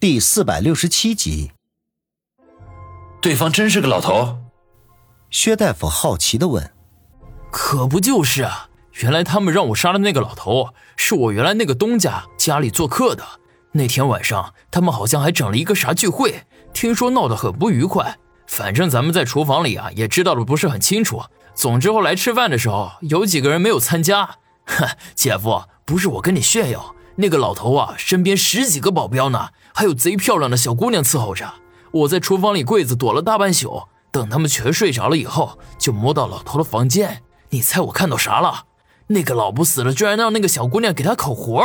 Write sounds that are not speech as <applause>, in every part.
第四百六十七集，对方真是个老头？薛大夫好奇的问。可不就是啊！原来他们让我杀的那个老头，是我原来那个东家家里做客的。那天晚上，他们好像还整了一个啥聚会，听说闹得很不愉快。反正咱们在厨房里啊，也知道的不是很清楚。总之后来吃饭的时候，有几个人没有参加。哼，<laughs> 姐夫，不是我跟你炫耀。那个老头啊，身边十几个保镖呢，还有贼漂亮的小姑娘伺候着。我在厨房里柜子躲了大半宿，等他们全睡着了以后，就摸到老头的房间。你猜我看到啥了？那个老不死的居然让那个小姑娘给他口活！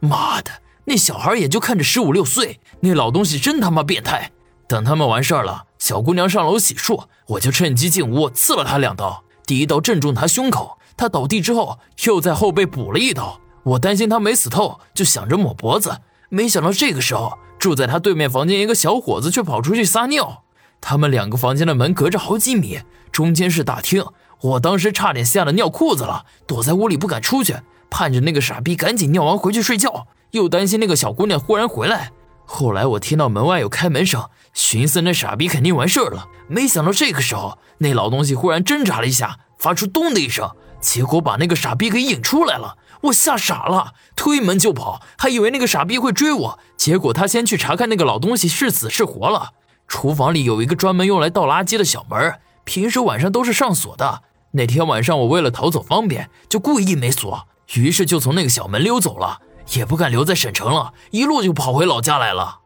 妈的，那小孩也就看着十五六岁，那老东西真他妈变态！等他们完事儿了，小姑娘上楼洗漱，我就趁机进屋刺了她两刀，第一刀正中她胸口，她倒地之后又在后背补了一刀。我担心他没死透，就想着抹脖子，没想到这个时候，住在他对面房间一个小伙子却跑出去撒尿。他们两个房间的门隔着好几米，中间是大厅。我当时差点吓得尿裤子了，躲在屋里不敢出去，盼着那个傻逼赶紧尿完回去睡觉，又担心那个小姑娘忽然回来。后来我听到门外有开门声，寻思那傻逼肯定完事儿了。没想到这个时候，那老东西忽然挣扎了一下，发出咚的一声，结果把那个傻逼给引出来了。我吓傻了，推门就跑，还以为那个傻逼会追我。结果他先去查看那个老东西是死是活了。厨房里有一个专门用来倒垃圾的小门，平时晚上都是上锁的。那天晚上我为了逃走方便，就故意没锁，于是就从那个小门溜走了，也不敢留在省城了，一路就跑回老家来了。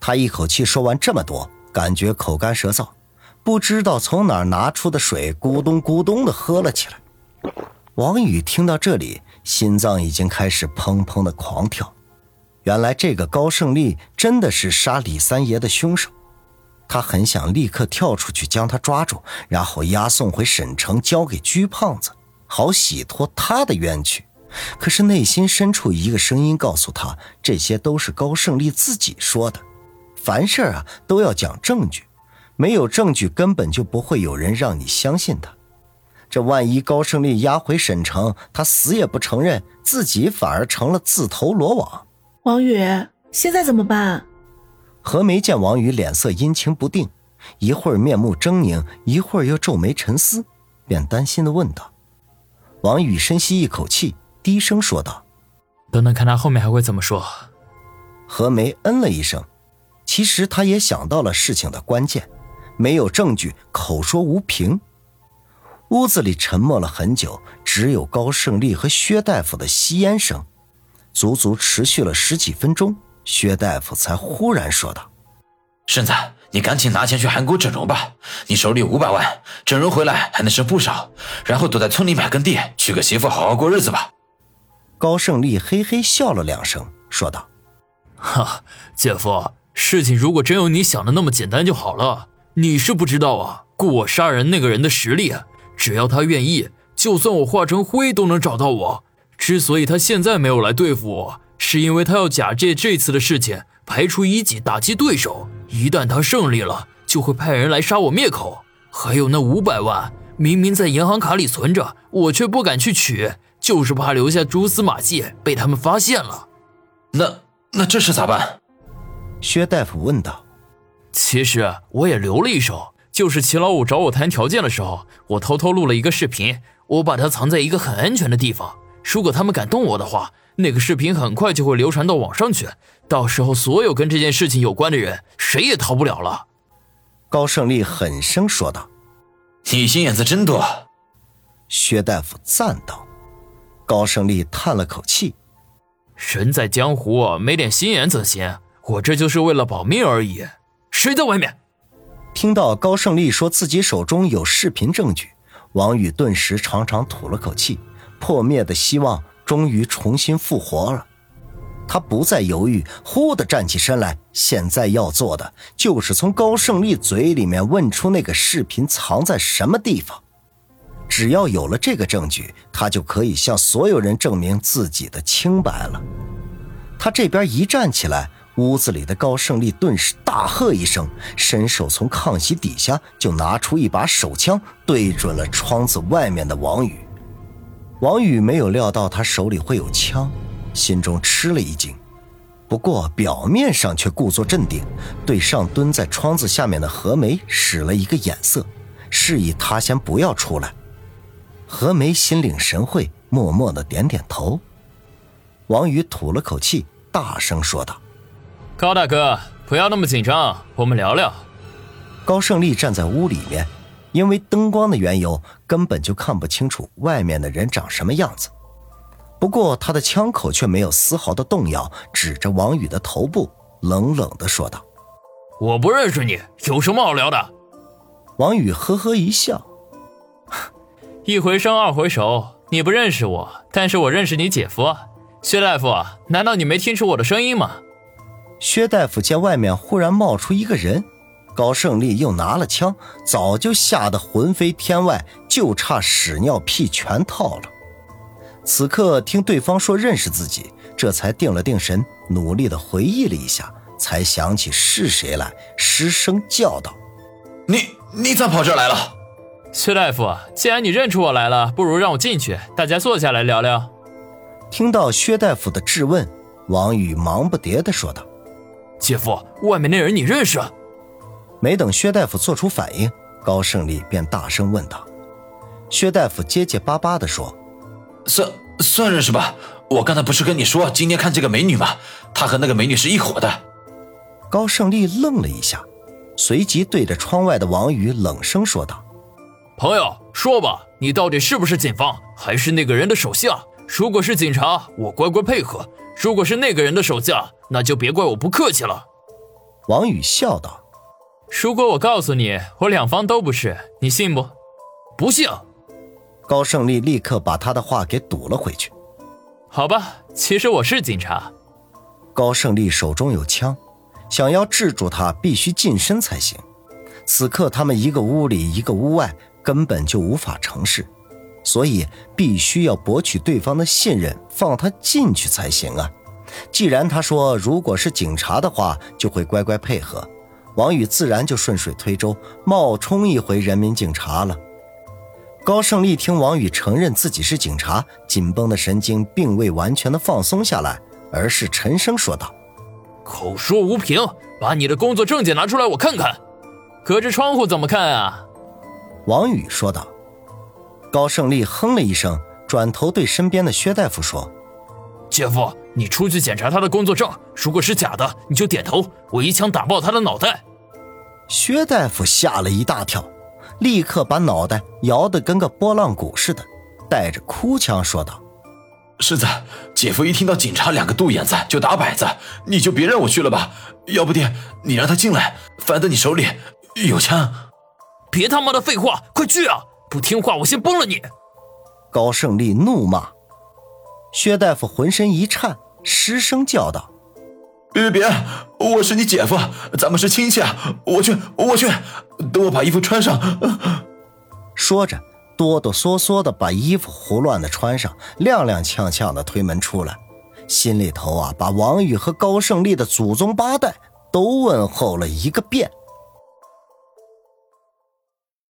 他一口气说完这么多，感觉口干舌燥，不知道从哪儿拿出的水，咕咚咕咚的喝了起来。王宇听到这里。心脏已经开始砰砰的狂跳，原来这个高胜利真的是杀李三爷的凶手，他很想立刻跳出去将他抓住，然后押送回省城交给鞠胖子，好洗脱他的冤屈。可是内心深处一个声音告诉他，这些都是高胜利自己说的，凡事啊都要讲证据，没有证据根本就不会有人让你相信他。这万一高胜利押回沈城，他死也不承认，自己反而成了自投罗网。王宇，现在怎么办？何梅见王宇脸色阴晴不定，一会儿面目狰狞，一会儿又皱眉沉思，便担心的问道：“王宇，深吸一口气，低声说道：‘等等，看他后面还会怎么说。’何梅嗯了一声，其实他也想到了事情的关键，没有证据，口说无凭。屋子里沉默了很久，只有高胜利和薛大夫的吸烟声，足足持续了十几分钟。薛大夫才忽然说道：“顺子，你赶紧拿钱去韩国整容吧，你手里有五百万，整容回来还能剩不少。然后躲在村里买根地，娶个媳妇，好好过日子吧。”高胜利嘿嘿笑了两声，说道：“哈，姐夫，事情如果真有你想的那么简单就好了。你是不知道啊，雇我杀人那个人的实力。”只要他愿意，就算我化成灰都能找到我。之所以他现在没有来对付我，是因为他要假借这次的事情排除异己，打击对手。一旦他胜利了，就会派人来杀我灭口。还有那五百万，明明在银行卡里存着，我却不敢去取，就是怕留下蛛丝马迹被他们发现了。那那这事咋办？薛大夫问道。其实我也留了一手。就是齐老五找我谈条件的时候，我偷偷录了一个视频，我把它藏在一个很安全的地方。如果他们敢动我的话，那个视频很快就会流传到网上去，到时候所有跟这件事情有关的人，谁也逃不了了。高胜利狠声说道：“你心眼子真多。”薛大夫赞道。高胜利叹了口气：“人在江湖，没点心眼怎行？我这就是为了保命而已。谁在外面？”听到高胜利说自己手中有视频证据，王宇顿时长长吐了口气，破灭的希望终于重新复活了。他不再犹豫，忽地站起身来。现在要做的就是从高胜利嘴里面问出那个视频藏在什么地方。只要有了这个证据，他就可以向所有人证明自己的清白了。他这边一站起来。屋子里的高胜利顿时大喝一声，伸手从炕席底下就拿出一把手枪，对准了窗子外面的王宇。王宇没有料到他手里会有枪，心中吃了一惊。不过表面上却故作镇定，对上蹲在窗子下面的何梅使了一个眼色，示意他先不要出来。何梅心领神会，默默的点点头。王宇吐了口气，大声说道：“高大哥，不要那么紧张，我们聊聊。”高胜利站在屋里面，因为灯光的缘由，根本就看不清楚外面的人长什么样子。不过他的枪口却没有丝毫的动摇，指着王宇的头部，冷冷的说道：“我不认识你，有什么好聊的？”王宇呵呵一笑：“ <laughs> 一回生二回熟，你不认识我，但是我认识你姐夫，薛大夫。难道你没听出我的声音吗？”薛大夫见外面忽然冒出一个人，高胜利又拿了枪，早就吓得魂飞天外，就差屎尿屁全套了。此刻听对方说认识自己，这才定了定神，努力的回忆了一下，才想起是谁来，失声叫道：“你你咋跑这儿来了？”薛大夫，既然你认出我来了，不如让我进去，大家坐下来聊聊。听到薛大夫的质问，王宇忙不迭的说道：“姐夫，外面那人你认识？”没等薛大夫做出反应，高胜利便大声问道：“薛大夫结结巴巴地说。”算算认识吧，我刚才不是跟你说今天看这个美女吗？她和那个美女是一伙的。高胜利愣了一下，随即对着窗外的王宇冷声说道：“朋友，说吧，你到底是不是警方，还是那个人的手下？如果是警察，我乖乖配合；如果是那个人的手下，那就别怪我不客气了。”王宇笑道：“如果我告诉你，我两方都不是，你信不？不信。”高胜利立刻把他的话给堵了回去。好吧，其实我是警察。高胜利手中有枪，想要制住他，必须近身才行。此刻他们一个屋里，一个屋外，根本就无法成事，所以必须要博取对方的信任，放他进去才行啊。既然他说如果是警察的话，就会乖乖配合，王宇自然就顺水推舟，冒充一回人民警察了。高胜利听王宇承认自己是警察，紧绷的神经并未完全的放松下来，而是沉声说道：“口说无凭，把你的工作证件拿出来，我看看。隔着窗户怎么看啊？”王宇说道。高胜利哼了一声，转头对身边的薛大夫说：“姐夫，你出去检查他的工作证，如果是假的，你就点头，我一枪打爆他的脑袋。”薛大夫吓了一大跳。立刻把脑袋摇得跟个拨浪鼓似的，带着哭腔说道：“世子，姐夫一听到警察两个杜眼子就打摆子，你就别让我去了吧。要不爹，你让他进来，反正你手里有枪。别他妈的废话，快去啊！不听话，我先崩了你！”高胜利怒骂。薛大夫浑身一颤，失声叫道。别别别，我是你姐夫，咱们是亲戚啊！我去，我去，等我把衣服穿上。说着，哆哆嗦嗦的把衣服胡乱的穿上，踉踉跄跄的推门出来，心里头啊，把王宇和高胜利的祖宗八代都问候了一个遍。